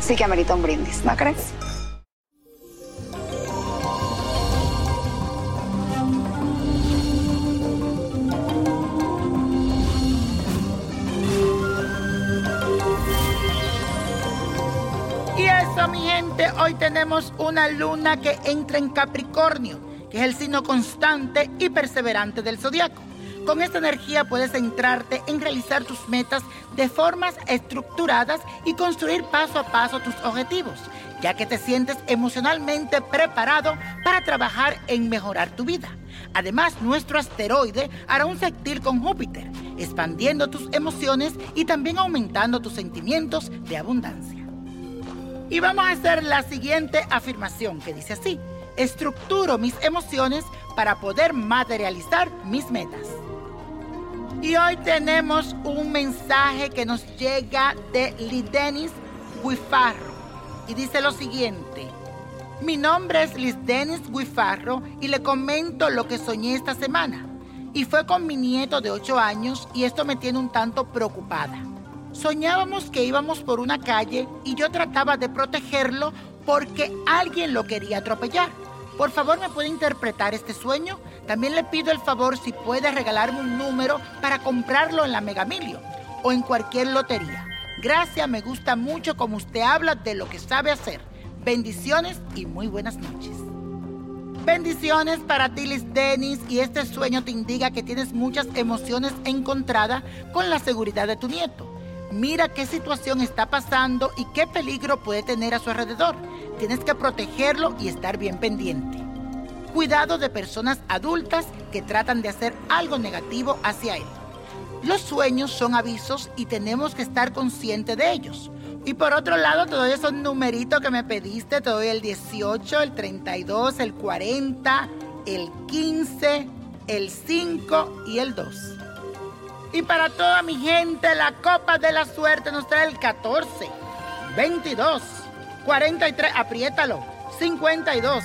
sí que amerita un brindis, ¿no crees? Y eso, mi gente, hoy tenemos una luna que entra en Capricornio, que es el signo constante y perseverante del zodiaco. Con esta energía puedes centrarte en realizar tus metas de formas estructuradas y construir paso a paso tus objetivos, ya que te sientes emocionalmente preparado para trabajar en mejorar tu vida. Además, nuestro asteroide hará un sextil con Júpiter, expandiendo tus emociones y también aumentando tus sentimientos de abundancia. Y vamos a hacer la siguiente afirmación que dice así. Estructuro mis emociones para poder materializar mis metas. Y hoy tenemos un mensaje que nos llega de Lidenis Guifarro. Y dice lo siguiente. Mi nombre es Liz Denis Guifarro y le comento lo que soñé esta semana. Y fue con mi nieto de 8 años y esto me tiene un tanto preocupada. Soñábamos que íbamos por una calle y yo trataba de protegerlo porque alguien lo quería atropellar. Por favor, ¿me puede interpretar este sueño? También le pido el favor si puede regalarme un número para comprarlo en la Megamilio o en cualquier lotería. Gracias, me gusta mucho como usted habla de lo que sabe hacer. Bendiciones y muy buenas noches. Bendiciones para ti, Liz Dennis, y este sueño te indica que tienes muchas emociones encontradas con la seguridad de tu nieto. Mira qué situación está pasando y qué peligro puede tener a su alrededor. Tienes que protegerlo y estar bien pendiente. Cuidado de personas adultas que tratan de hacer algo negativo hacia él. Los sueños son avisos y tenemos que estar conscientes de ellos. Y por otro lado, te doy esos numeritos que me pediste. Te doy el 18, el 32, el 40, el 15, el 5 y el 2. Y para toda mi gente, la copa de la suerte nos trae el 14, 22, 43, apriétalo, 52,